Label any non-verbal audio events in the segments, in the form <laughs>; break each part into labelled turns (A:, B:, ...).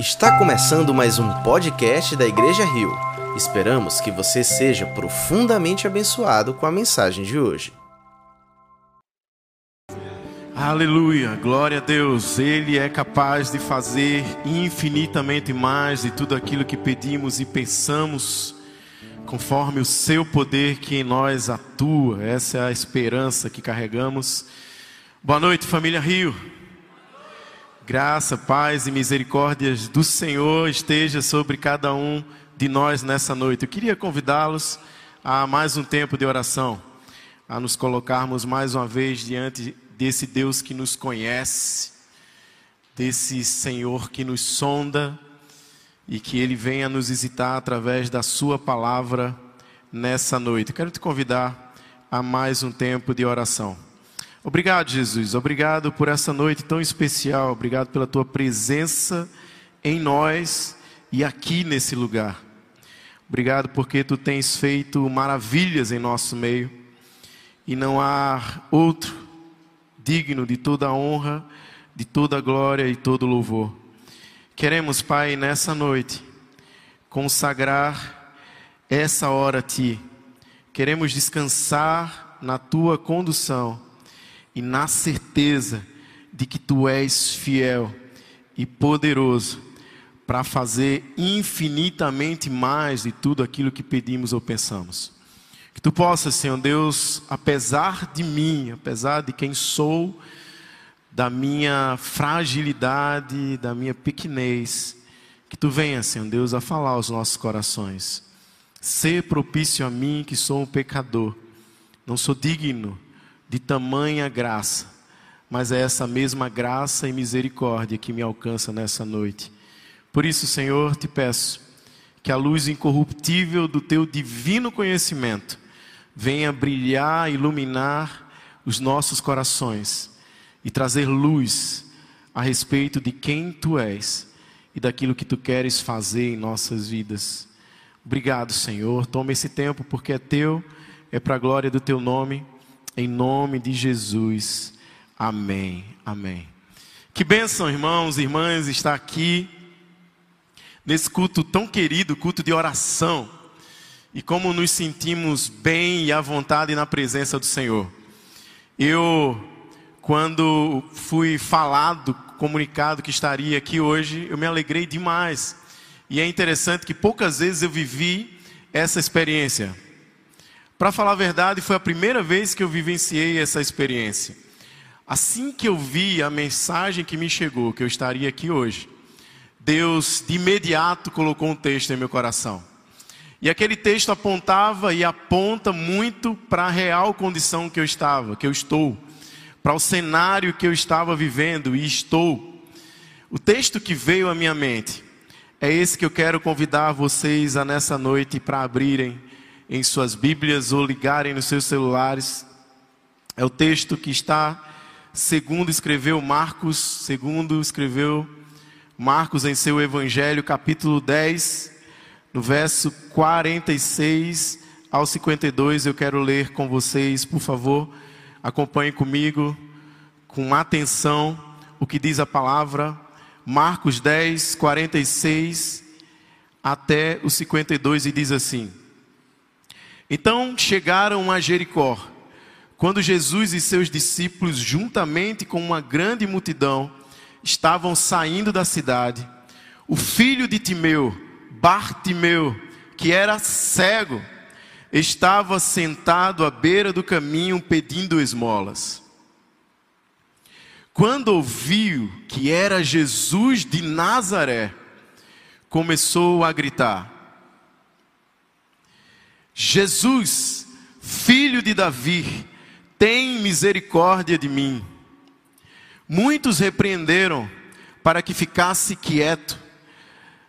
A: Está começando mais um podcast da Igreja Rio. Esperamos que você seja profundamente abençoado com a mensagem de hoje.
B: Aleluia, glória a Deus. Ele é capaz de fazer infinitamente mais de tudo aquilo que pedimos e pensamos, conforme o seu poder que em nós atua. Essa é a esperança que carregamos. Boa noite, família Rio. Graça, paz e misericórdias do Senhor esteja sobre cada um de nós nessa noite. Eu queria convidá-los a mais um tempo de oração, a nos colocarmos mais uma vez diante desse Deus que nos conhece, desse Senhor que nos sonda e que Ele venha nos visitar através da Sua palavra nessa noite. quero te convidar a mais um tempo de oração. Obrigado, Jesus. Obrigado por essa noite tão especial. Obrigado pela tua presença em nós e aqui nesse lugar. Obrigado porque tu tens feito maravilhas em nosso meio e não há outro digno de toda a honra, de toda a glória e todo louvor. Queremos, Pai, nessa noite consagrar essa hora a ti. Queremos descansar na tua condução e na certeza de que tu és fiel e poderoso para fazer infinitamente mais de tudo aquilo que pedimos ou pensamos. Que tu possas, Senhor Deus, apesar de mim, apesar de quem sou, da minha fragilidade, da minha pequenez, que tu venha, Senhor Deus, a falar aos nossos corações. Ser propício a mim, que sou um pecador, não sou digno de tamanha graça, mas é essa mesma graça e misericórdia que me alcança nessa noite. Por isso, Senhor, te peço que a luz incorruptível do teu divino conhecimento venha brilhar, iluminar os nossos corações e trazer luz a respeito de quem tu és e daquilo que tu queres fazer em nossas vidas. Obrigado, Senhor. Toma esse tempo porque é teu, é para a glória do teu nome. Em nome de Jesus. Amém. Amém. Que bênção, irmãos e irmãs, estar aqui nesse culto tão querido, culto de oração. E como nos sentimos bem e à vontade na presença do Senhor. Eu, quando fui falado, comunicado que estaria aqui hoje, eu me alegrei demais. E é interessante que poucas vezes eu vivi essa experiência. Para falar a verdade, foi a primeira vez que eu vivenciei essa experiência. Assim que eu vi a mensagem que me chegou, que eu estaria aqui hoje, Deus de imediato colocou um texto em meu coração. E aquele texto apontava e aponta muito para a real condição que eu estava, que eu estou, para o cenário que eu estava vivendo e estou. O texto que veio à minha mente é esse que eu quero convidar vocês a nessa noite para abrirem em suas Bíblias ou ligarem nos seus celulares. É o texto que está, segundo escreveu Marcos, segundo escreveu Marcos em seu Evangelho, capítulo 10, no verso 46 ao 52. Eu quero ler com vocês, por favor, acompanhem comigo com atenção o que diz a palavra. Marcos 10, 46 até o 52 e diz assim: então chegaram a Jericó. Quando Jesus e seus discípulos, juntamente com uma grande multidão, estavam saindo da cidade, o filho de Timeu, Bartimeu, que era cego, estava sentado à beira do caminho pedindo esmolas. Quando ouviu que era Jesus de Nazaré, começou a gritar: Jesus, filho de Davi, tem misericórdia de mim. Muitos repreenderam para que ficasse quieto,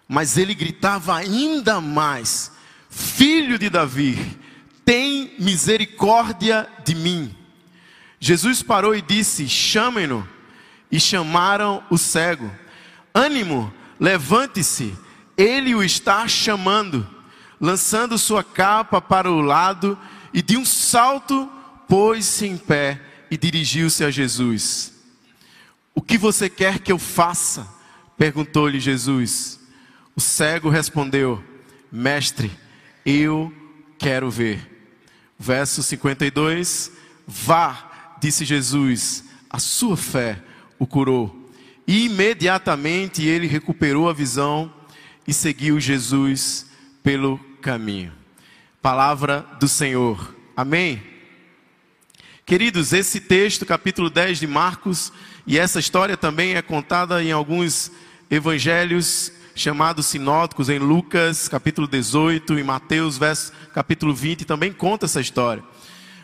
B: mas ele gritava ainda mais: Filho de Davi, tem misericórdia de mim. Jesus parou e disse: Chamem-no. E chamaram o cego. Ânimo, levante-se, ele o está chamando lançando sua capa para o lado, e de um salto pôs-se em pé e dirigiu-se a Jesus. O que você quer que eu faça? Perguntou-lhe Jesus. O cego respondeu: Mestre, eu quero ver. Verso 52: Vá, disse Jesus, a sua fé o curou. E imediatamente ele recuperou a visão e seguiu Jesus pelo caminho. Palavra do Senhor. Amém. Queridos, esse texto, capítulo 10 de Marcos, e essa história também é contada em alguns evangelhos chamados sinóticos, em Lucas, capítulo 18, em Mateus, verso, capítulo 20, também conta essa história.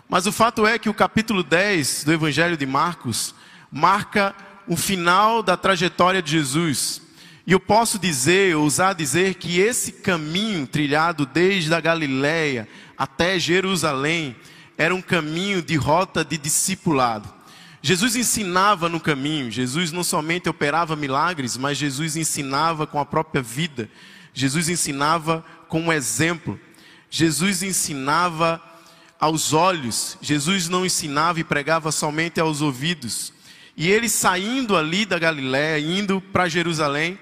B: Mas o fato é que o capítulo 10 do evangelho de Marcos marca o final da trajetória de Jesus. E eu posso dizer, ousar dizer, que esse caminho trilhado desde a Galiléia até Jerusalém era um caminho de rota de discipulado. Jesus ensinava no caminho, Jesus não somente operava milagres, mas Jesus ensinava com a própria vida, Jesus ensinava com um exemplo, Jesus ensinava aos olhos, Jesus não ensinava e pregava somente aos ouvidos. E ele saindo ali da Galiléia, indo para Jerusalém,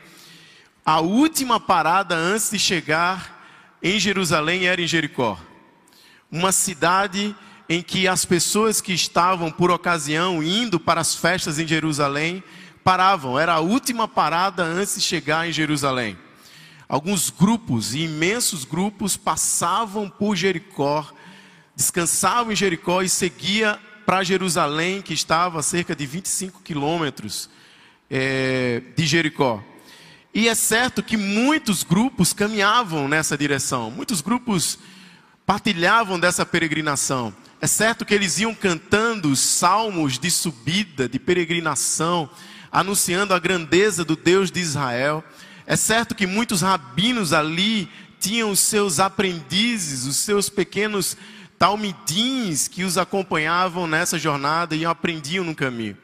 B: a última parada antes de chegar em Jerusalém era em Jericó. Uma cidade em que as pessoas que estavam por ocasião indo para as festas em Jerusalém paravam, era a última parada antes de chegar em Jerusalém. Alguns grupos, imensos grupos, passavam por Jericó, descansavam em Jericó e seguia para Jerusalém, que estava a cerca de 25 quilômetros é, de Jericó. E é certo que muitos grupos caminhavam nessa direção, muitos grupos partilhavam dessa peregrinação. É certo que eles iam cantando os salmos de subida, de peregrinação, anunciando a grandeza do Deus de Israel. É certo que muitos rabinos ali tinham os seus aprendizes, os seus pequenos talmidins que os acompanhavam nessa jornada e aprendiam no caminho.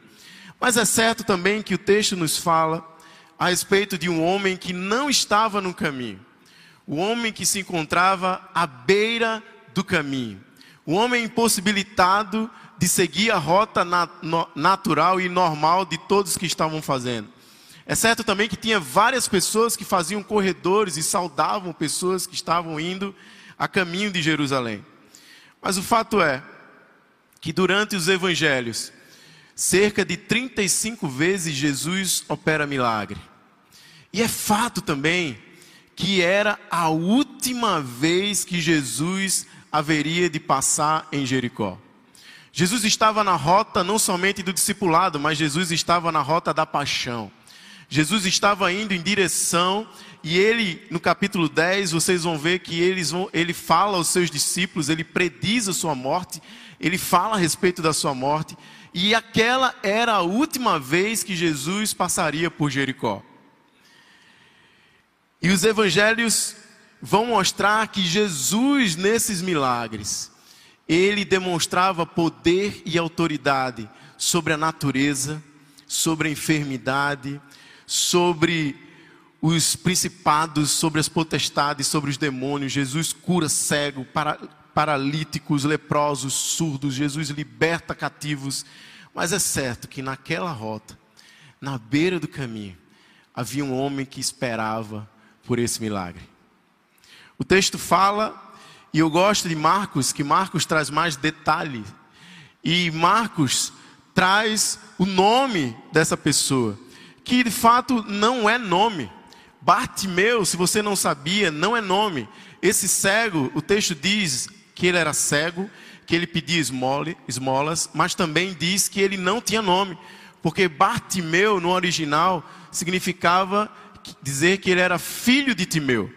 B: Mas é certo também que o texto nos fala a respeito de um homem que não estava no caminho, o homem que se encontrava à beira do caminho, o homem impossibilitado de seguir a rota natural e normal de todos que estavam fazendo. É certo também que tinha várias pessoas que faziam corredores e saudavam pessoas que estavam indo a caminho de Jerusalém. Mas o fato é que durante os evangelhos, cerca de 35 vezes Jesus opera milagre. E é fato também que era a última vez que Jesus haveria de passar em Jericó. Jesus estava na rota não somente do discipulado, mas Jesus estava na rota da paixão. Jesus estava indo em direção, e ele, no capítulo 10, vocês vão ver que eles vão, ele fala aos seus discípulos, ele prediz a sua morte, ele fala a respeito da sua morte, e aquela era a última vez que Jesus passaria por Jericó. E os evangelhos vão mostrar que Jesus, nesses milagres, ele demonstrava poder e autoridade sobre a natureza, sobre a enfermidade, sobre os principados, sobre as potestades, sobre os demônios. Jesus cura cego, para, paralíticos, leprosos, surdos. Jesus liberta cativos. Mas é certo que naquela rota, na beira do caminho, havia um homem que esperava por esse milagre. O texto fala, e eu gosto de Marcos, que Marcos traz mais detalhe. E Marcos traz o nome dessa pessoa, que de fato não é nome. Bartimeu, se você não sabia, não é nome. Esse cego, o texto diz que ele era cego, que ele pedia esmole, esmolas, mas também diz que ele não tinha nome, porque Bartimeu no original significava dizer que ele era filho de Timeu.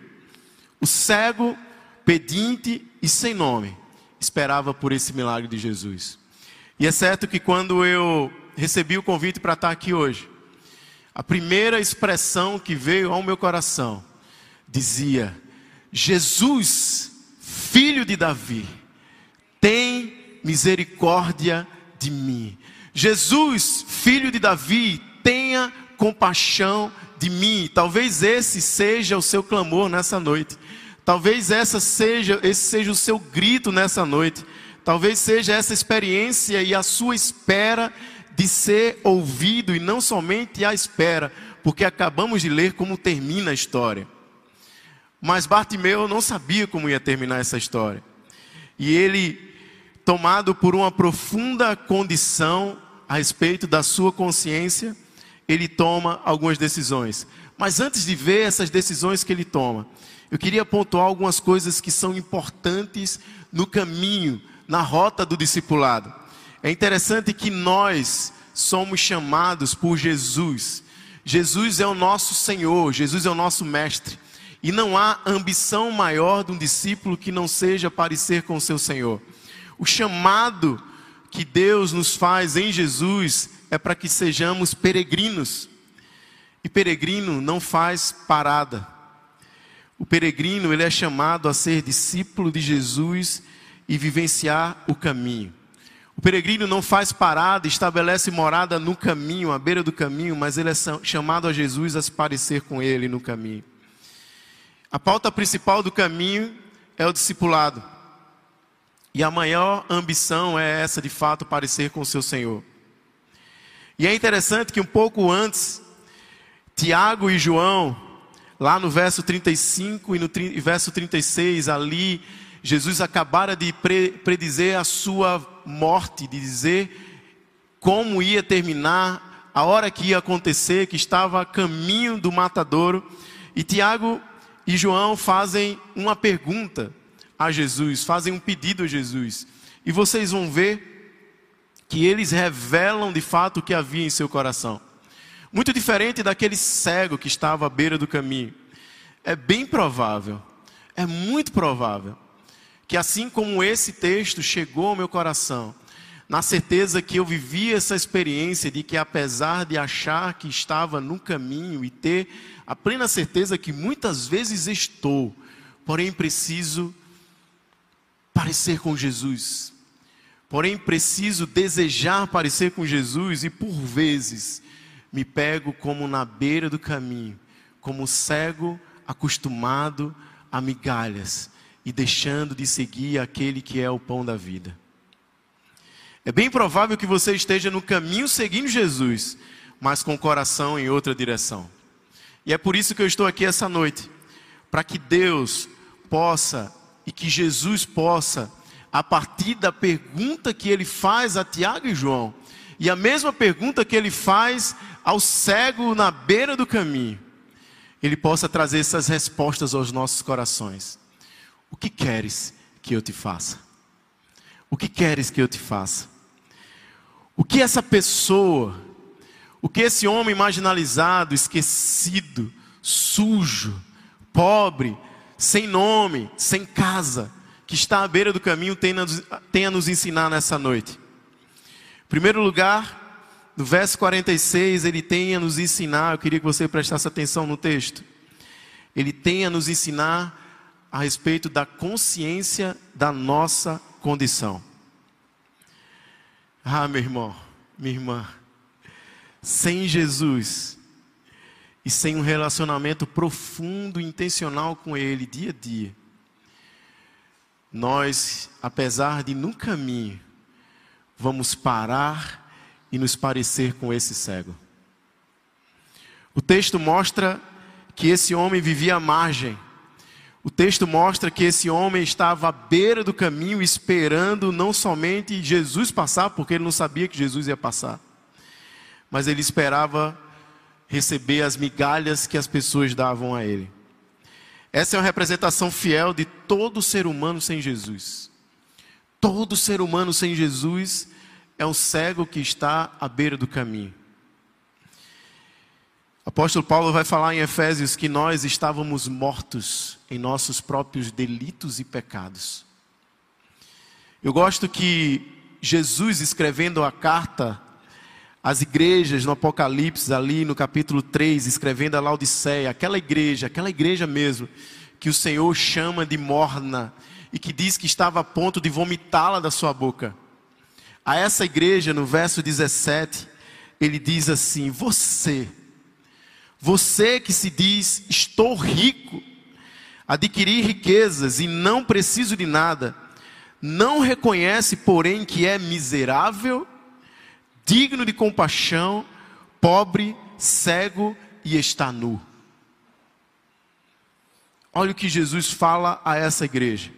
B: O cego, pedinte e sem nome, esperava por esse milagre de Jesus. E é certo que quando eu recebi o convite para estar aqui hoje, a primeira expressão que veio ao meu coração dizia: Jesus, filho de Davi, tem misericórdia de mim. Jesus, filho de Davi, tenha compaixão de mim. Talvez esse seja o seu clamor nessa noite. Talvez essa seja, esse seja o seu grito nessa noite. Talvez seja essa experiência e a sua espera de ser ouvido e não somente a espera, porque acabamos de ler como termina a história. Mas Bartimeu não sabia como ia terminar essa história. E ele, tomado por uma profunda condição a respeito da sua consciência, ele toma algumas decisões. Mas antes de ver essas decisões que ele toma, eu queria pontuar algumas coisas que são importantes no caminho, na rota do discipulado. É interessante que nós somos chamados por Jesus. Jesus é o nosso Senhor, Jesus é o nosso Mestre. E não há ambição maior de um discípulo que não seja parecer com o seu Senhor. O chamado que Deus nos faz em Jesus é para que sejamos peregrinos. E peregrino não faz parada. O peregrino, ele é chamado a ser discípulo de Jesus e vivenciar o caminho. O peregrino não faz parada, estabelece morada no caminho, à beira do caminho, mas ele é chamado a Jesus a se parecer com ele no caminho. A pauta principal do caminho é o discipulado. E a maior ambição é essa, de fato, parecer com o seu Senhor. E é interessante que um pouco antes, Tiago e João, lá no verso 35 e no verso 36, ali, Jesus acabara de predizer a sua morte, de dizer como ia terminar, a hora que ia acontecer, que estava a caminho do matadouro. E Tiago e João fazem uma pergunta a Jesus, fazem um pedido a Jesus. E vocês vão ver que eles revelam de fato o que havia em seu coração. Muito diferente daquele cego que estava à beira do caminho. É bem provável, é muito provável, que assim como esse texto chegou ao meu coração, na certeza que eu vivi essa experiência de que, apesar de achar que estava no caminho e ter a plena certeza que muitas vezes estou, porém preciso parecer com Jesus, porém preciso desejar parecer com Jesus e por vezes me pego como na beira do caminho, como cego acostumado a migalhas e deixando de seguir aquele que é o pão da vida. É bem provável que você esteja no caminho seguindo Jesus, mas com o coração em outra direção. E é por isso que eu estou aqui essa noite, para que Deus possa e que Jesus possa, a partir da pergunta que ele faz a Tiago e João, e a mesma pergunta que ele faz ao cego na beira do caminho, ele possa trazer essas respostas aos nossos corações. O que queres que eu te faça? O que queres que eu te faça? O que essa pessoa, o que esse homem marginalizado, esquecido, sujo, pobre, sem nome, sem casa, que está à beira do caminho, tem, a nos ensinar nessa noite? Em primeiro lugar, no verso 46, ele tem a nos ensinar, eu queria que você prestasse atenção no texto. Ele tem a nos ensinar a respeito da consciência da nossa condição. Ah, meu irmão, minha irmã, sem Jesus e sem um relacionamento profundo intencional com Ele dia a dia, nós, apesar de no caminho, vamos parar e nos parecer com esse cego. O texto mostra que esse homem vivia à margem o texto mostra que esse homem estava à beira do caminho esperando não somente Jesus passar, porque ele não sabia que Jesus ia passar, mas ele esperava receber as migalhas que as pessoas davam a ele. Essa é uma representação fiel de todo ser humano sem Jesus. Todo ser humano sem Jesus é um cego que está à beira do caminho. Apóstolo Paulo vai falar em Efésios que nós estávamos mortos em nossos próprios delitos e pecados. Eu gosto que Jesus, escrevendo a carta às igrejas no Apocalipse, ali no capítulo 3, escrevendo a Laodiceia, aquela igreja, aquela igreja mesmo, que o Senhor chama de morna e que diz que estava a ponto de vomitá-la da sua boca. A essa igreja, no verso 17, ele diz assim: Você você que se diz, estou rico, adquiri riquezas e não preciso de nada, não reconhece, porém, que é miserável, digno de compaixão, pobre, cego e está nu. Olha o que Jesus fala a essa igreja.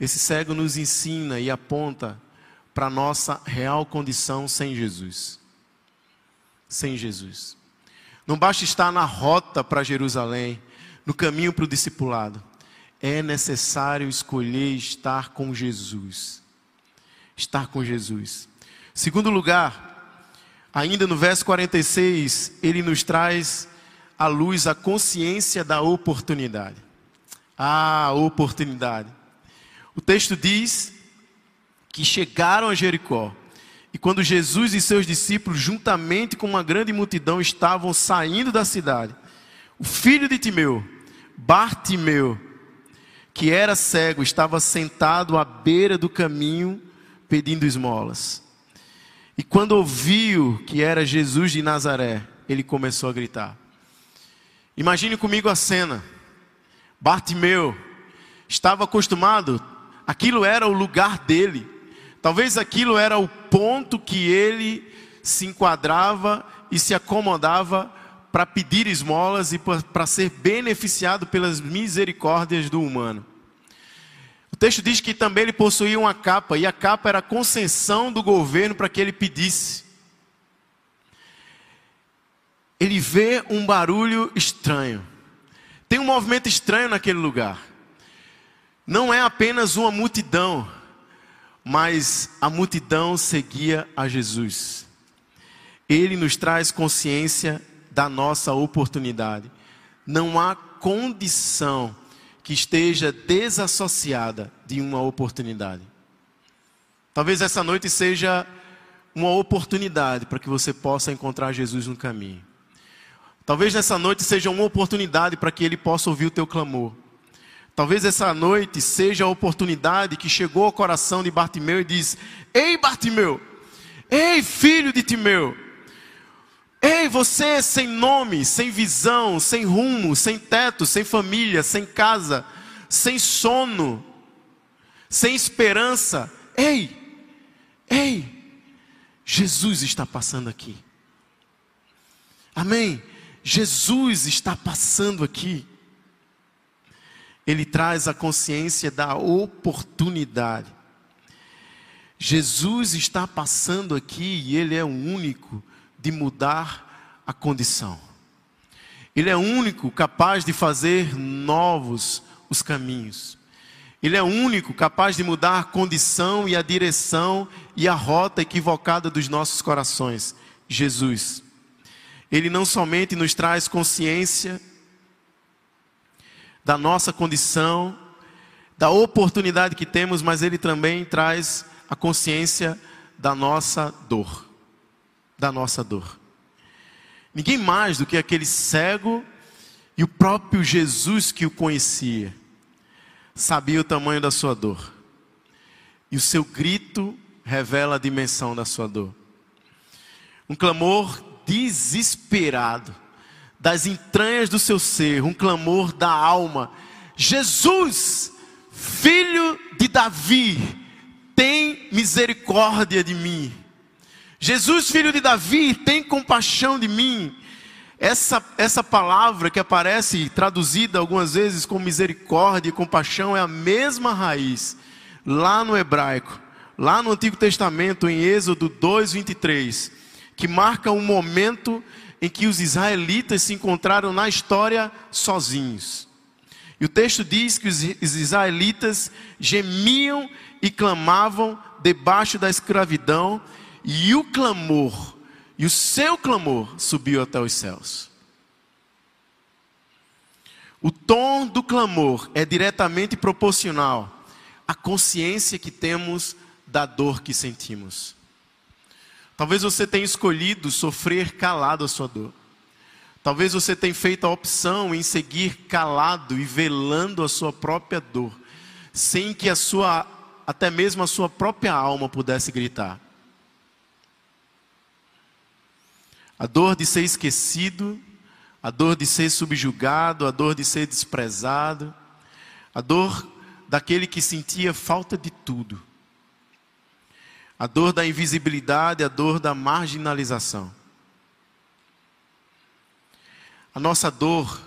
B: Esse cego nos ensina e aponta para a nossa real condição sem Jesus. Sem Jesus. Não basta estar na rota para Jerusalém, no caminho para o discipulado. É necessário escolher estar com Jesus. Estar com Jesus. Segundo lugar, ainda no verso 46, ele nos traz à luz a consciência da oportunidade. Ah, oportunidade. O texto diz que chegaram a Jericó. E quando Jesus e seus discípulos, juntamente com uma grande multidão, estavam saindo da cidade, o filho de Timeu, Bartimeu, que era cego, estava sentado à beira do caminho pedindo esmolas. E quando ouviu que era Jesus de Nazaré, ele começou a gritar. Imagine comigo a cena. Bartimeu estava acostumado aquilo era o lugar dele. Talvez aquilo era o ponto que ele se enquadrava e se acomodava para pedir esmolas e para ser beneficiado pelas misericórdias do humano. O texto diz que também ele possuía uma capa, e a capa era a concessão do governo para que ele pedisse. Ele vê um barulho estranho. Tem um movimento estranho naquele lugar não é apenas uma multidão, mas a multidão seguia a Jesus. Ele nos traz consciência da nossa oportunidade. Não há condição que esteja desassociada de uma oportunidade. Talvez essa noite seja uma oportunidade para que você possa encontrar Jesus no caminho. Talvez nessa noite seja uma oportunidade para que ele possa ouvir o teu clamor. Talvez essa noite seja a oportunidade que chegou ao coração de Bartimeu e diz: Ei, Bartimeu, ei, filho de Timeu, ei, você sem nome, sem visão, sem rumo, sem teto, sem família, sem casa, sem sono, sem esperança, ei, ei, Jesus está passando aqui. Amém? Jesus está passando aqui ele traz a consciência da oportunidade. Jesus está passando aqui e ele é o único de mudar a condição. Ele é único capaz de fazer novos os caminhos. Ele é único capaz de mudar a condição e a direção e a rota equivocada dos nossos corações. Jesus. Ele não somente nos traz consciência da nossa condição, da oportunidade que temos, mas ele também traz a consciência da nossa dor. Da nossa dor. Ninguém mais do que aquele cego e o próprio Jesus que o conhecia sabia o tamanho da sua dor. E o seu grito revela a dimensão da sua dor. Um clamor desesperado das entranhas do seu ser, um clamor da alma: Jesus, filho de Davi, tem misericórdia de mim. Jesus, filho de Davi, tem compaixão de mim. Essa, essa palavra que aparece traduzida algumas vezes como misericórdia e compaixão é a mesma raiz lá no hebraico, lá no Antigo Testamento, em Êxodo 2:23, que marca um momento em que os israelitas se encontraram na história sozinhos. E o texto diz que os israelitas gemiam e clamavam debaixo da escravidão, e o clamor, e o seu clamor subiu até os céus. O tom do clamor é diretamente proporcional à consciência que temos da dor que sentimos. Talvez você tenha escolhido sofrer calado a sua dor. Talvez você tenha feito a opção em seguir calado e velando a sua própria dor, sem que a sua, até mesmo a sua própria alma pudesse gritar. A dor de ser esquecido, a dor de ser subjugado, a dor de ser desprezado, a dor daquele que sentia falta de tudo a dor da invisibilidade, a dor da marginalização. A nossa dor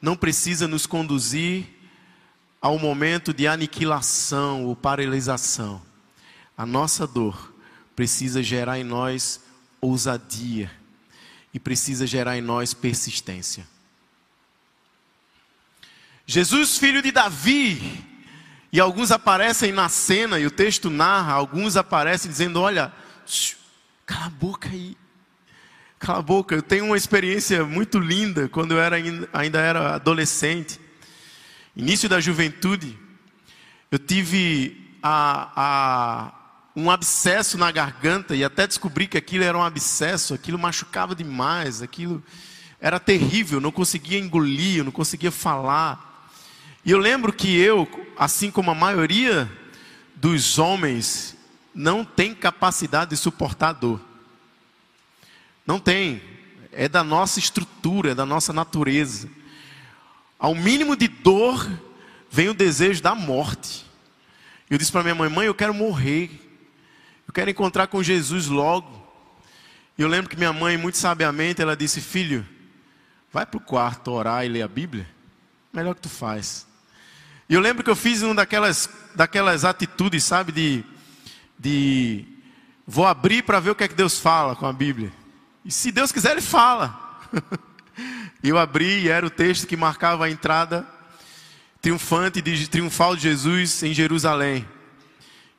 B: não precisa nos conduzir ao momento de aniquilação ou paralisação. A nossa dor precisa gerar em nós ousadia e precisa gerar em nós persistência. Jesus, filho de Davi, e alguns aparecem na cena, e o texto narra, alguns aparecem dizendo: Olha, cala a boca aí. Cala a boca. Eu tenho uma experiência muito linda quando eu era, ainda era adolescente, início da juventude. Eu tive a, a, um abscesso na garganta e até descobri que aquilo era um abscesso, aquilo machucava demais, aquilo era terrível, não conseguia engolir, não conseguia falar. E eu lembro que eu, assim como a maioria dos homens, não tem capacidade de suportar dor. Não tem. É da nossa estrutura, é da nossa natureza. Ao mínimo de dor, vem o desejo da morte. Eu disse para minha mãe: mãe, eu quero morrer. Eu quero encontrar com Jesus logo. E eu lembro que minha mãe, muito sabiamente, ela disse: Filho, vai para o quarto orar e ler a Bíblia. Melhor que tu faz. E eu lembro que eu fiz uma daquelas, daquelas atitudes, sabe, de, de vou abrir para ver o que é que Deus fala com a Bíblia. E se Deus quiser, Ele fala. <laughs> eu abri e era o texto que marcava a entrada triunfante, de, triunfal de Jesus em Jerusalém.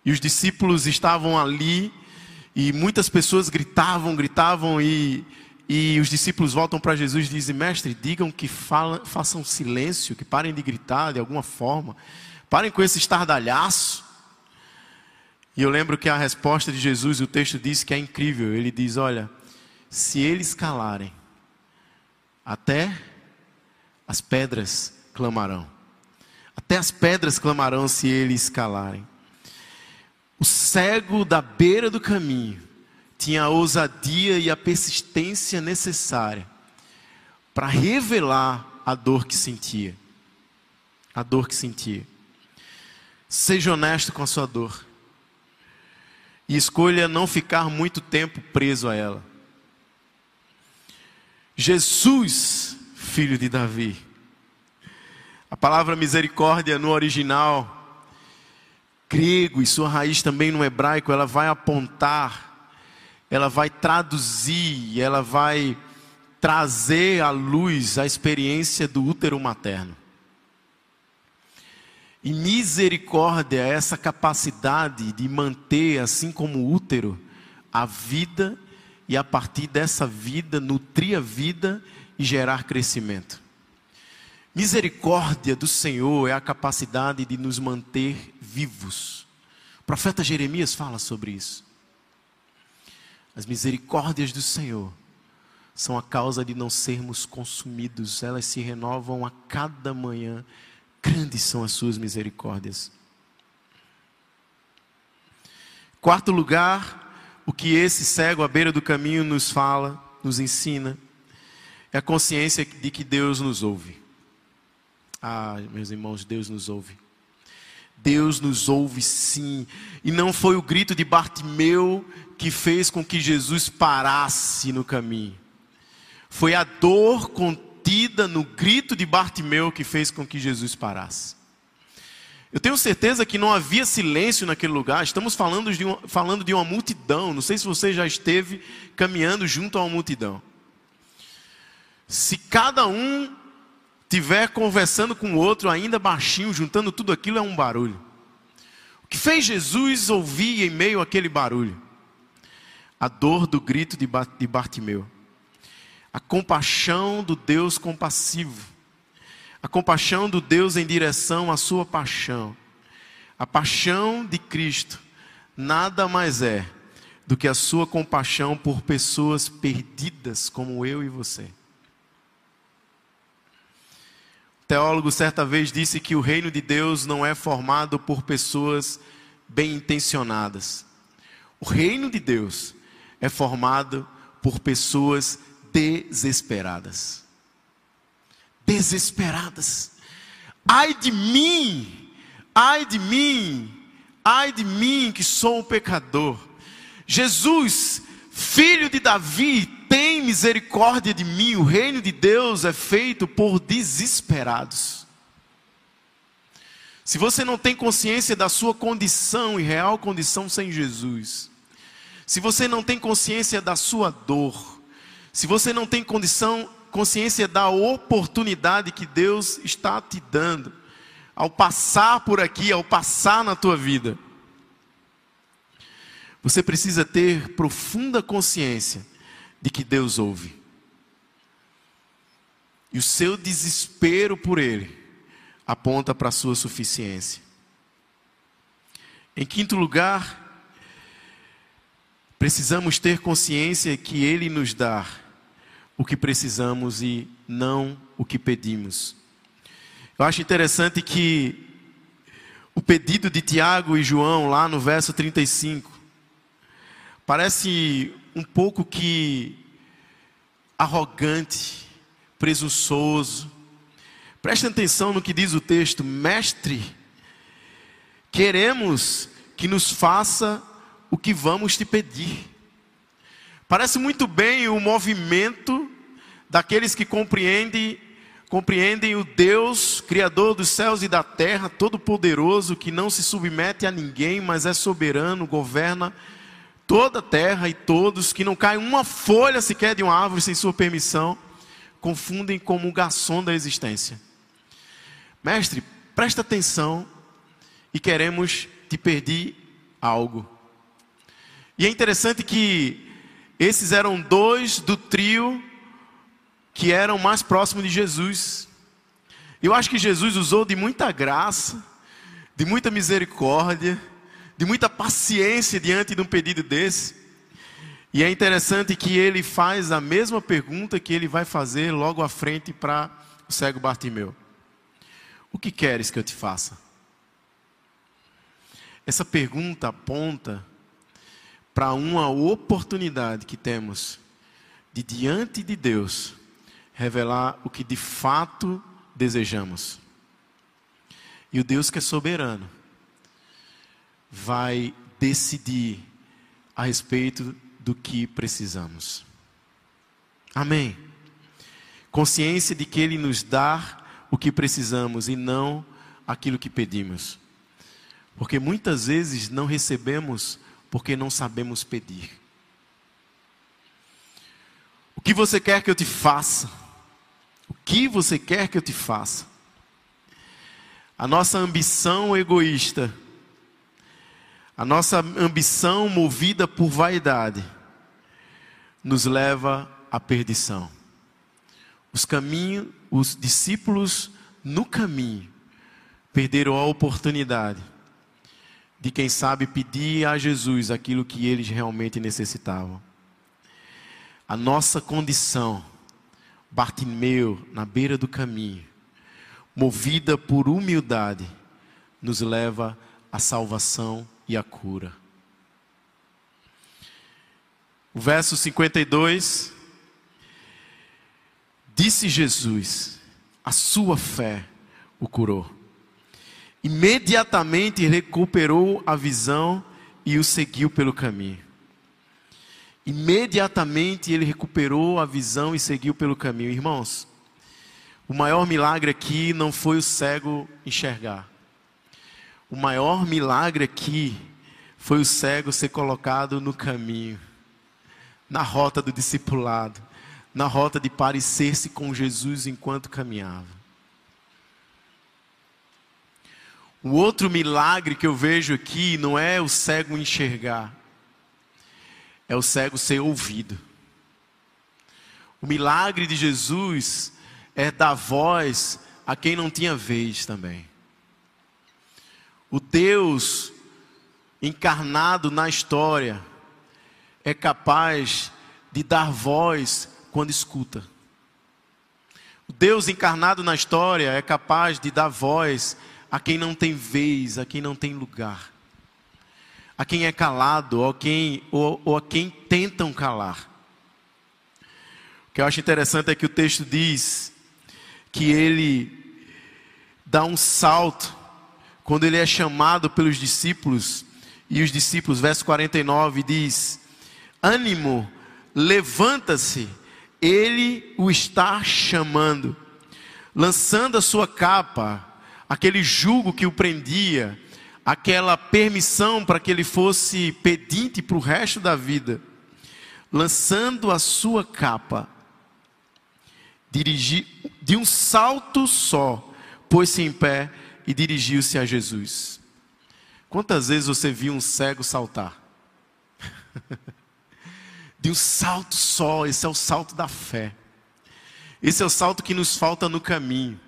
B: E os discípulos estavam ali e muitas pessoas gritavam, gritavam e e os discípulos voltam para Jesus e dizem: Mestre, digam que fala, façam silêncio, que parem de gritar de alguma forma, parem com esse estardalhaço. E eu lembro que a resposta de Jesus, o texto diz que é incrível. Ele diz: Olha, se eles calarem, até as pedras clamarão. Até as pedras clamarão se eles calarem. O cego da beira do caminho tinha a ousadia e a persistência necessária para revelar a dor que sentia. A dor que sentia. Seja honesto com a sua dor. E escolha não ficar muito tempo preso a ela. Jesus, filho de Davi. A palavra misericórdia no original grego e sua raiz também no hebraico, ela vai apontar ela vai traduzir, ela vai trazer à luz a experiência do útero materno. E misericórdia é essa capacidade de manter, assim como o útero, a vida e a partir dessa vida nutrir a vida e gerar crescimento. Misericórdia do Senhor é a capacidade de nos manter vivos. O profeta Jeremias fala sobre isso. As misericórdias do Senhor são a causa de não sermos consumidos, elas se renovam a cada manhã. Grandes são as suas misericórdias. Quarto lugar, o que esse cego à beira do caminho nos fala, nos ensina, é a consciência de que Deus nos ouve. Ah, meus irmãos, Deus nos ouve. Deus nos ouve sim. E não foi o grito de Bartimeu que fez com que Jesus parasse no caminho. Foi a dor contida no grito de Bartimeu que fez com que Jesus parasse. Eu tenho certeza que não havia silêncio naquele lugar. Estamos falando de, uma, falando de uma multidão. Não sei se você já esteve caminhando junto a uma multidão. Se cada um tiver conversando com o outro ainda baixinho, juntando tudo aquilo, é um barulho. O que fez Jesus ouvir em meio àquele barulho? A dor do grito de Bartimeu. A compaixão do Deus compassivo. A compaixão do Deus em direção à sua paixão. A paixão de Cristo nada mais é do que a sua compaixão por pessoas perdidas como eu e você teólogo certa vez disse que o reino de Deus não é formado por pessoas bem intencionadas. O reino de Deus é formado por pessoas desesperadas. Desesperadas. Ai de mim, ai de mim, ai de mim que sou um pecador. Jesus, filho de Davi, misericórdia de mim, o reino de Deus é feito por desesperados. Se você não tem consciência da sua condição e real condição sem Jesus, se você não tem consciência da sua dor, se você não tem condição, consciência da oportunidade que Deus está te dando, ao passar por aqui, ao passar na tua vida, você precisa ter profunda consciência de que Deus ouve. E o seu desespero por Ele aponta para a sua suficiência. Em quinto lugar, precisamos ter consciência que Ele nos dá o que precisamos e não o que pedimos. Eu acho interessante que o pedido de Tiago e João, lá no verso 35, parece um pouco que arrogante, presunçoso. Preste atenção no que diz o texto, mestre, queremos que nos faça o que vamos te pedir. Parece muito bem o movimento daqueles que compreendem compreendem o Deus, Criador dos céus e da terra, todo-poderoso, que não se submete a ninguém, mas é soberano, governa toda a terra e todos, que não cai uma folha sequer de uma árvore sem sua permissão, confundem como o garçom da existência. Mestre, presta atenção e queremos te pedir algo. E é interessante que esses eram dois do trio que eram mais próximos de Jesus. Eu acho que Jesus usou de muita graça, de muita misericórdia, de muita paciência diante de um pedido desse. E é interessante que ele faz a mesma pergunta que ele vai fazer logo à frente para o cego Bartimeu: O que queres que eu te faça? Essa pergunta aponta para uma oportunidade que temos de, diante de Deus, revelar o que de fato desejamos. E o Deus que é soberano, vai decidir a respeito do que precisamos. Amém. Consciência de que Ele nos dá o que precisamos e não aquilo que pedimos. Porque muitas vezes não recebemos porque não sabemos pedir. O que você quer que eu te faça? O que você quer que eu te faça? A nossa ambição egoísta a nossa ambição movida por vaidade nos leva à perdição. Os caminhos, os discípulos no caminho perderam a oportunidade de quem sabe pedir a Jesus aquilo que eles realmente necessitavam. A nossa condição, Bartimeu, na beira do caminho, movida por humildade, nos leva à salvação e a cura. O verso 52 Disse Jesus: A sua fé o curou. Imediatamente recuperou a visão e o seguiu pelo caminho. Imediatamente ele recuperou a visão e seguiu pelo caminho. Irmãos, o maior milagre aqui não foi o cego enxergar. O maior milagre aqui foi o cego ser colocado no caminho, na rota do discipulado, na rota de parecer-se com Jesus enquanto caminhava. O outro milagre que eu vejo aqui não é o cego enxergar, é o cego ser ouvido. O milagre de Jesus é dar voz a quem não tinha vez também. O Deus encarnado na história é capaz de dar voz quando escuta. O Deus encarnado na história é capaz de dar voz a quem não tem vez, a quem não tem lugar, a quem é calado, ou a quem, ou, ou a quem tentam calar. O que eu acho interessante é que o texto diz que ele dá um salto quando ele é chamado pelos discípulos, e os discípulos, verso 49 diz: Ânimo, levanta-se, Ele o está chamando, lançando a sua capa, aquele jugo que o prendia, aquela permissão para que ele fosse pedinte para o resto da vida, lançando a sua capa, dirigi, de um salto só, pôs-se em pé e dirigiu-se a Jesus. Quantas vezes você viu um cego saltar? <laughs> de um salto só, esse é o salto da fé. Esse é o salto que nos falta no caminho.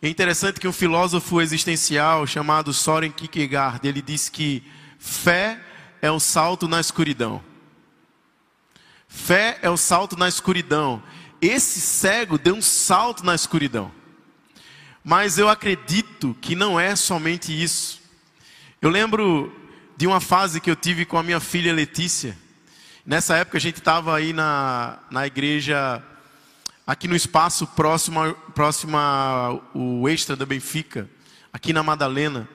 B: É interessante que um filósofo existencial chamado Soren Kierkegaard, ele disse que fé é o salto na escuridão. Fé é o salto na escuridão. Esse cego deu um salto na escuridão. Mas eu acredito que não é somente isso. Eu lembro de uma fase que eu tive com a minha filha Letícia. Nessa época a gente estava aí na, na igreja aqui no espaço próximo, próximo ao extra da Benfica, aqui na Madalena.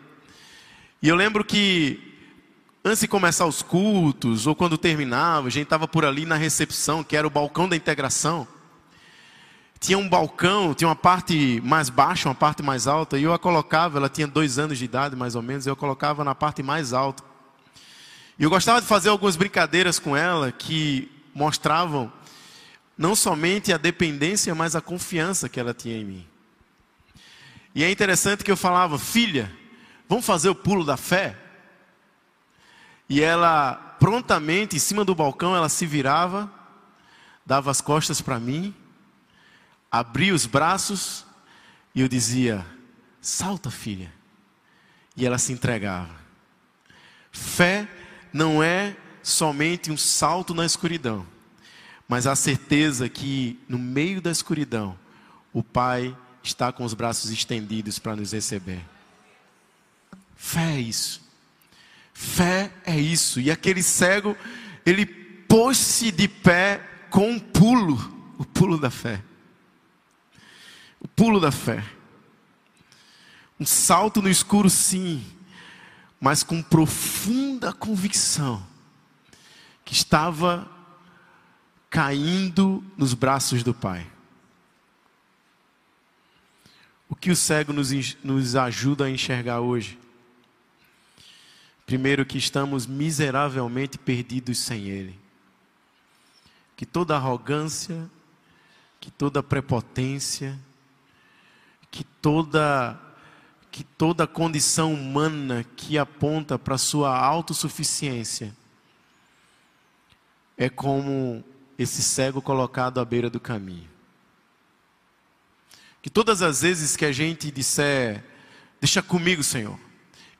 B: E eu lembro que antes de começar os cultos, ou quando terminava, a gente estava por ali na recepção, que era o balcão da integração. Tinha um balcão, tinha uma parte mais baixa, uma parte mais alta, e eu a colocava, ela tinha dois anos de idade mais ou menos, eu a colocava na parte mais alta. E eu gostava de fazer algumas brincadeiras com ela que mostravam não somente a dependência, mas a confiança que ela tinha em mim. E é interessante que eu falava, filha, vamos fazer o pulo da fé? E ela prontamente, em cima do balcão, ela se virava, dava as costas para mim, abria os braços e eu dizia: salta, filha. E ela se entregava. Fé não é somente um salto na escuridão mas a certeza que no meio da escuridão, o Pai está com os braços estendidos para nos receber. Fé é isso. Fé é isso. E aquele cego, ele pôs-se de pé com um pulo, o pulo da fé. O pulo da fé. Um salto no escuro, sim, mas com profunda convicção que estava caindo nos braços do Pai. O que o cego nos, nos ajuda a enxergar hoje? Primeiro, que estamos miseravelmente perdidos sem Ele. Que toda arrogância, que toda prepotência, que toda que toda condição humana que aponta para sua autossuficiência é como esse cego colocado à beira do caminho. Que todas as vezes que a gente disser, deixa comigo, Senhor,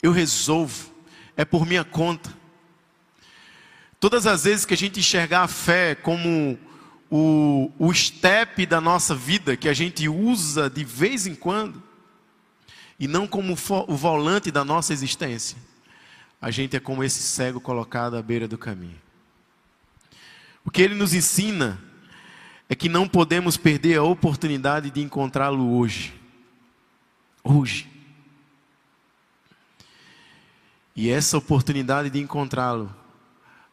B: eu resolvo, é por minha conta. Todas as vezes que a gente enxergar a fé como o, o step da nossa vida, que a gente usa de vez em quando, e não como o volante da nossa existência, a gente é como esse cego colocado à beira do caminho. O que ele nos ensina é que não podemos perder a oportunidade de encontrá-lo hoje. Hoje. E essa oportunidade de encontrá-lo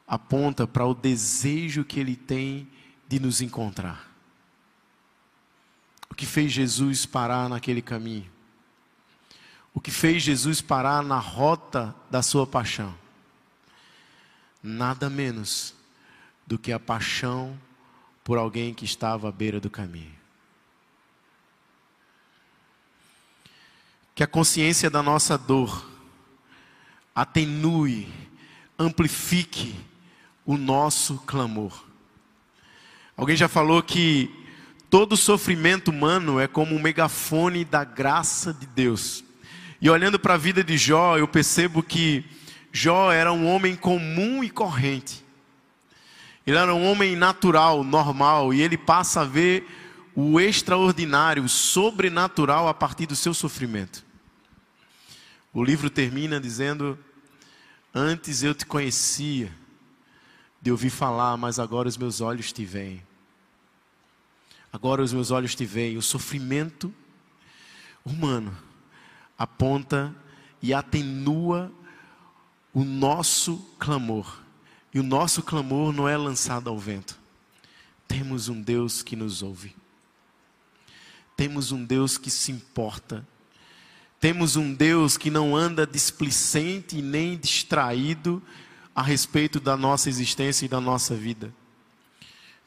B: aponta para o desejo que ele tem de nos encontrar. O que fez Jesus parar naquele caminho? O que fez Jesus parar na rota da sua paixão? Nada menos do que a paixão por alguém que estava à beira do caminho. Que a consciência da nossa dor atenue, amplifique o nosso clamor. Alguém já falou que todo sofrimento humano é como um megafone da graça de Deus. E olhando para a vida de Jó, eu percebo que Jó era um homem comum e corrente ele era um homem natural, normal, e ele passa a ver o extraordinário, o sobrenatural a partir do seu sofrimento. O livro termina dizendo: Antes eu te conhecia, de ouvir falar, mas agora os meus olhos te veem. Agora os meus olhos te veem. O sofrimento humano aponta e atenua o nosso clamor e o nosso clamor não é lançado ao vento. Temos um Deus que nos ouve. Temos um Deus que se importa. Temos um Deus que não anda displicente nem distraído a respeito da nossa existência e da nossa vida.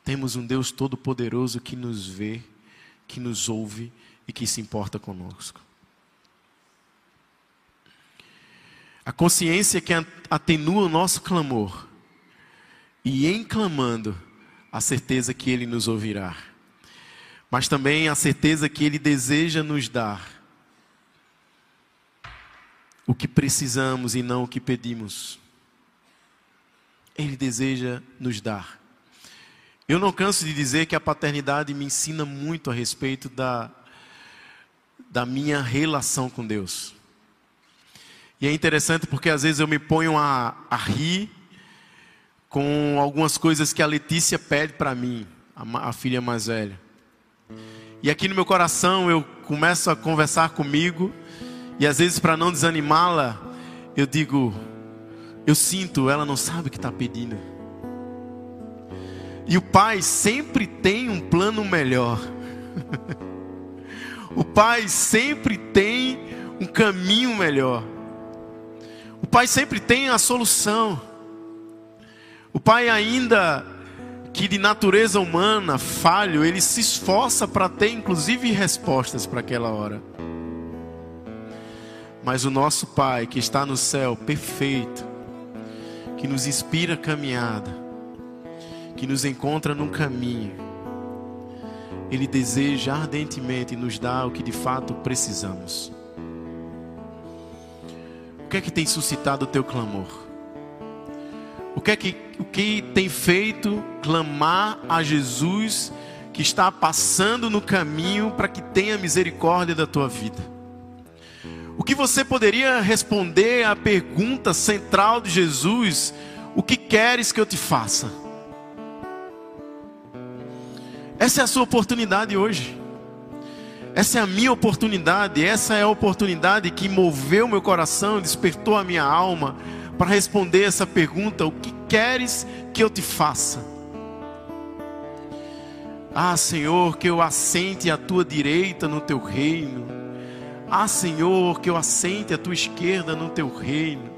B: Temos um Deus todo-poderoso que nos vê, que nos ouve e que se importa conosco. A consciência que atenua o nosso clamor e em clamando, a certeza que Ele nos ouvirá, mas também a certeza que Ele deseja nos dar o que precisamos e não o que pedimos. Ele deseja nos dar. Eu não canso de dizer que a paternidade me ensina muito a respeito da, da minha relação com Deus. E é interessante porque às vezes eu me ponho a, a rir com algumas coisas que a Letícia pede para mim, a, a filha mais velha. E aqui no meu coração eu começo a conversar comigo, e às vezes para não desanimá-la, eu digo: eu sinto, ela não sabe o que está pedindo. E o pai sempre tem um plano melhor. <laughs> o pai sempre tem um caminho melhor. O pai sempre tem a solução. O pai ainda que de natureza humana, falho, ele se esforça para ter inclusive respostas para aquela hora. Mas o nosso Pai que está no céu, perfeito, que nos inspira a caminhada, que nos encontra no caminho. Ele deseja ardentemente nos dar o que de fato precisamos. O que é que tem suscitado o teu clamor? O que é que, o que tem feito clamar a Jesus que está passando no caminho para que tenha misericórdia da tua vida? O que você poderia responder à pergunta central de Jesus: O que queres que eu te faça? Essa é a sua oportunidade hoje. Essa é a minha oportunidade. Essa é a oportunidade que moveu meu coração, despertou a minha alma para responder essa pergunta: O que queres que eu te faça? Ah, Senhor, que eu assente à tua direita no teu reino. Ah, Senhor, que eu assente à tua esquerda no teu reino.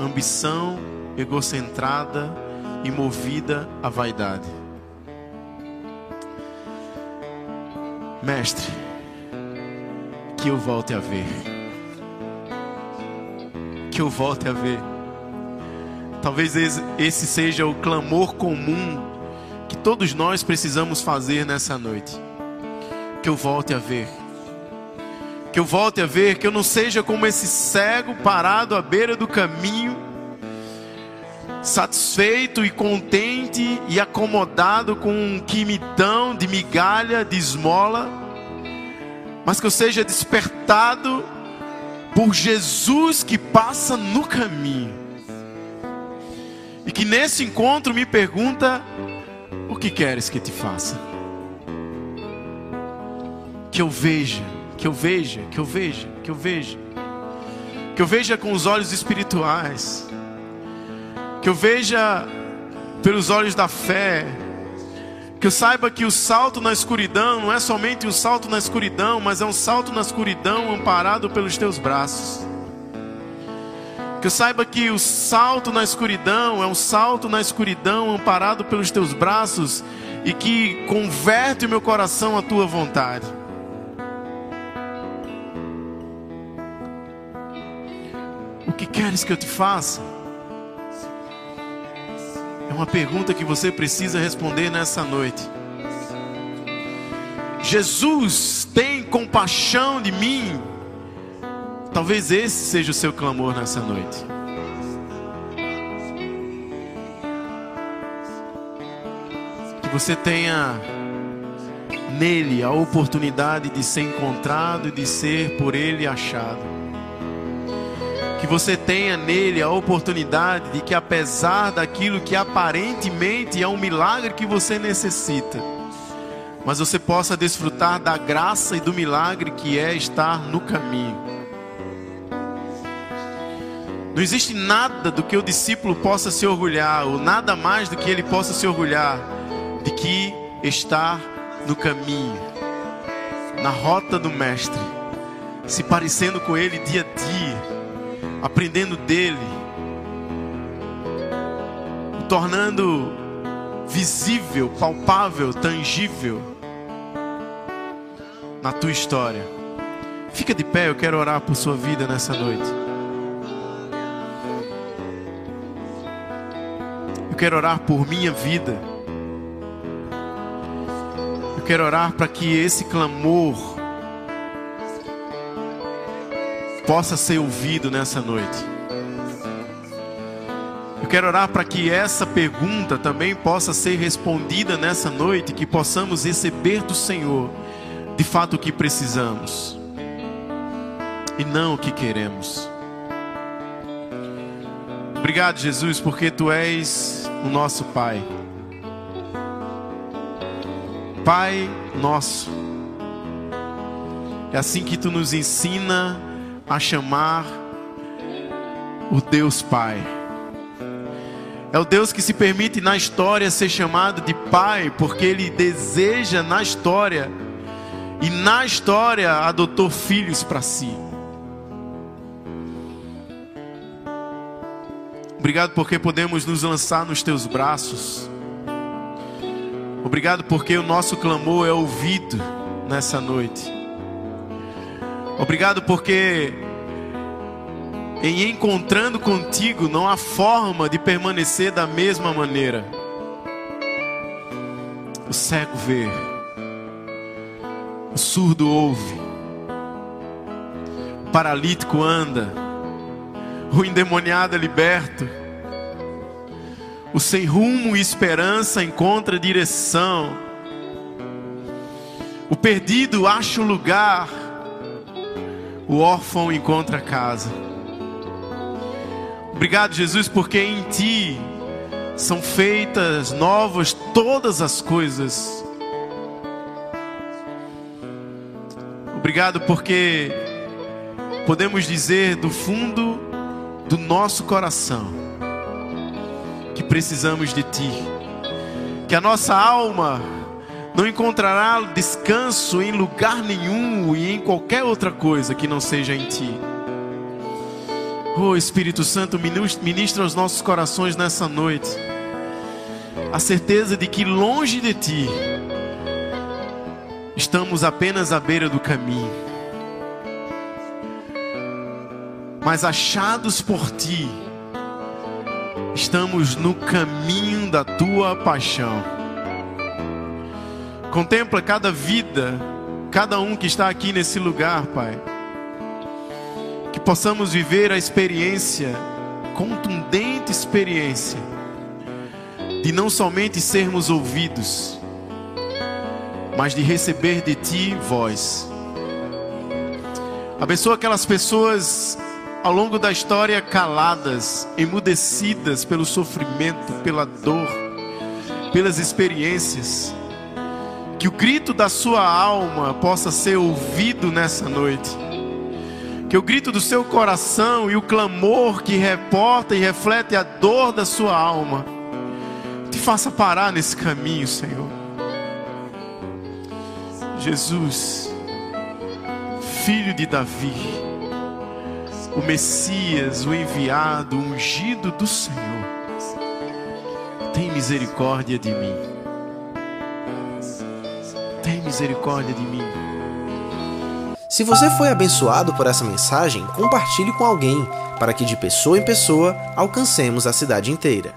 B: Ambição egocentrada e movida à vaidade. Mestre, que eu volte a ver. Que eu volte a ver. Talvez esse seja o clamor comum que todos nós precisamos fazer nessa noite. Que eu volte a ver. Que eu volte a ver, que eu não seja como esse cego parado à beira do caminho satisfeito e contente e acomodado com um quimitão de migalha, de esmola, mas que eu seja despertado por Jesus que passa no caminho. E que nesse encontro me pergunta: o que queres que te faça? Que eu veja, que eu veja, que eu veja, que eu veja. Que eu veja com os olhos espirituais que eu veja pelos olhos da fé, que eu saiba que o salto na escuridão não é somente um salto na escuridão, mas é um salto na escuridão amparado pelos teus braços. Que eu saiba que o salto na escuridão é um salto na escuridão amparado pelos teus braços e que converte o meu coração à tua vontade. Que queres que eu te faça? É uma pergunta que você precisa responder nessa noite. Jesus tem compaixão de mim. Talvez esse seja o seu clamor nessa noite. Que você tenha nele a oportunidade de ser encontrado e de ser por ele achado que você tenha nele a oportunidade de que, apesar daquilo que aparentemente é um milagre que você necessita, mas você possa desfrutar da graça e do milagre que é estar no caminho. Não existe nada do que o discípulo possa se orgulhar, ou nada mais do que ele possa se orgulhar, de que está no caminho, na rota do Mestre, se parecendo com Ele dia a dia, aprendendo dele, tornando visível, palpável, tangível na tua história. Fica de pé, eu quero orar por sua vida nessa noite. Eu quero orar por minha vida. Eu quero orar para que esse clamor possa ser ouvido nessa noite. Eu quero orar para que essa pergunta também possa ser respondida nessa noite, que possamos receber do Senhor de fato o que precisamos e não o que queremos. Obrigado, Jesus, porque tu és o nosso Pai. Pai nosso. É assim que tu nos ensina a chamar o Deus Pai. É o Deus que se permite na história ser chamado de Pai, porque Ele deseja na história e na história adotou filhos para si. Obrigado porque podemos nos lançar nos teus braços. Obrigado porque o nosso clamor é ouvido nessa noite. Obrigado porque em encontrando contigo não há forma de permanecer da mesma maneira. O cego vê, o surdo ouve, o paralítico anda, o endemoniado é liberto, o sem rumo e esperança encontra direção, o perdido acha um lugar, o órfão encontra casa. Obrigado, Jesus, porque em Ti são feitas novas todas as coisas. Obrigado porque podemos dizer do fundo do nosso coração que precisamos de Ti, que a nossa alma não encontrará descanso em lugar nenhum e em qualquer outra coisa que não seja em Ti. Oh Espírito Santo, ministra aos nossos corações nessa noite a certeza de que longe de Ti estamos apenas à beira do caminho, mas achados por Ti, estamos no caminho da Tua paixão. Contempla cada vida, cada um que está aqui nesse lugar, Pai que possamos viver a experiência, contundente experiência, de não somente sermos ouvidos, mas de receber de Ti voz. Abençoa aquelas pessoas ao longo da história caladas, emudecidas pelo sofrimento, pela dor, pelas experiências. Que o grito da sua alma possa ser ouvido nessa noite que o grito do seu coração e o clamor que reporta e reflete a dor da sua alma te faça parar nesse caminho, Senhor. Jesus, filho de Davi, o Messias, o enviado, o ungido do Senhor, tem misericórdia de mim. Misericórdia de mim.
A: Se você foi abençoado por essa mensagem, compartilhe com alguém, para que de pessoa em pessoa alcancemos a cidade inteira.